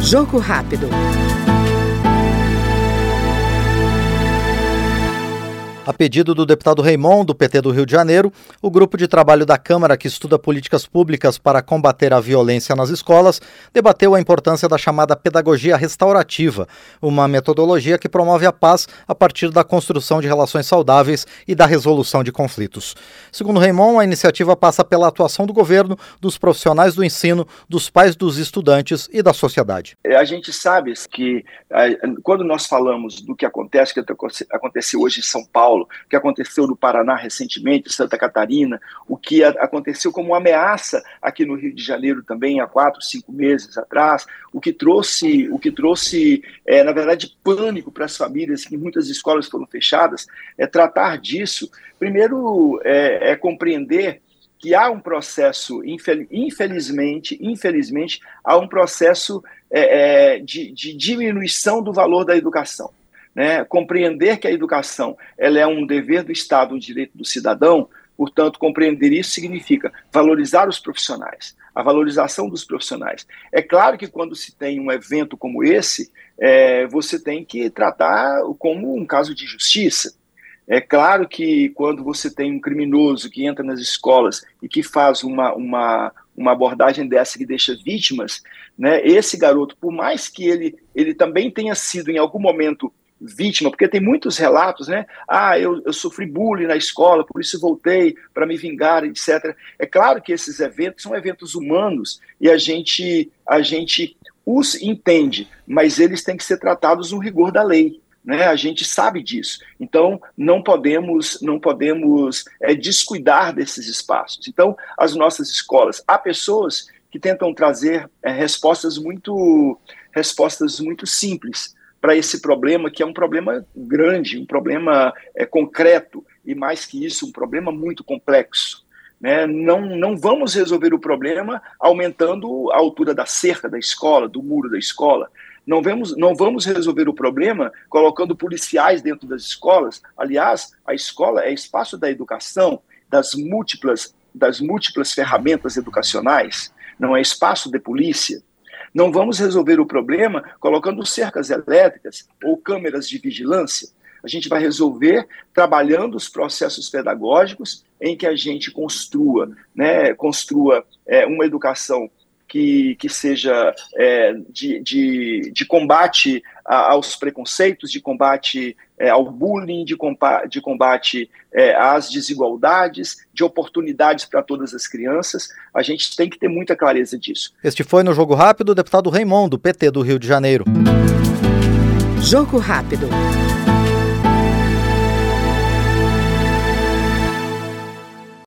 Jogo rápido. A pedido do deputado Raimon, do PT do Rio de Janeiro, o grupo de trabalho da Câmara que estuda políticas públicas para combater a violência nas escolas debateu a importância da chamada pedagogia restaurativa, uma metodologia que promove a paz a partir da construção de relações saudáveis e da resolução de conflitos. Segundo Raimon, a iniciativa passa pela atuação do governo, dos profissionais do ensino, dos pais dos estudantes e da sociedade. A gente sabe que quando nós falamos do que acontece, que aconteceu hoje em São Paulo, Paulo, o que aconteceu no Paraná recentemente, Santa Catarina, o que aconteceu como ameaça aqui no Rio de Janeiro também há quatro, cinco meses atrás, o que trouxe, o que trouxe, é, na verdade, pânico para as famílias, que muitas escolas foram fechadas, é tratar disso. Primeiro, é, é compreender que há um processo, infelizmente, infelizmente, há um processo é, de, de diminuição do valor da educação né, compreender que a educação ela é um dever do Estado, um direito do cidadão, portanto, compreender isso significa valorizar os profissionais, a valorização dos profissionais. É claro que quando se tem um evento como esse, é, você tem que tratar como um caso de justiça. É claro que quando você tem um criminoso que entra nas escolas e que faz uma, uma, uma abordagem dessa que deixa vítimas, né, esse garoto, por mais que ele, ele também tenha sido em algum momento vítima, porque tem muitos relatos, né? Ah, eu, eu sofri bullying na escola, por isso voltei para me vingar, etc. É claro que esses eventos são eventos humanos e a gente, a gente os entende, mas eles têm que ser tratados no rigor da lei. Né, a gente sabe disso. Então, não podemos, não podemos é, descuidar desses espaços. Então, as nossas escolas, há pessoas que tentam trazer é, respostas muito, respostas muito simples para esse problema, que é um problema grande, um problema é, concreto, e mais que isso, um problema muito complexo. Né? Não, não vamos resolver o problema aumentando a altura da cerca da escola, do muro da escola. Não vamos, não vamos resolver o problema colocando policiais dentro das escolas. Aliás, a escola é espaço da educação, das múltiplas, das múltiplas ferramentas educacionais, não é espaço de polícia. Não vamos resolver o problema colocando cercas elétricas ou câmeras de vigilância. A gente vai resolver trabalhando os processos pedagógicos em que a gente construa, né, construa é, uma educação que, que seja é, de, de, de, combate aos preconceitos, de combate é, ao bullying, de combate, de combate é, às desigualdades, de oportunidades para todas as crianças. A gente tem que ter muita clareza disso. Este foi no Jogo Rápido o deputado Raimon, do PT do Rio de Janeiro. Jogo Rápido.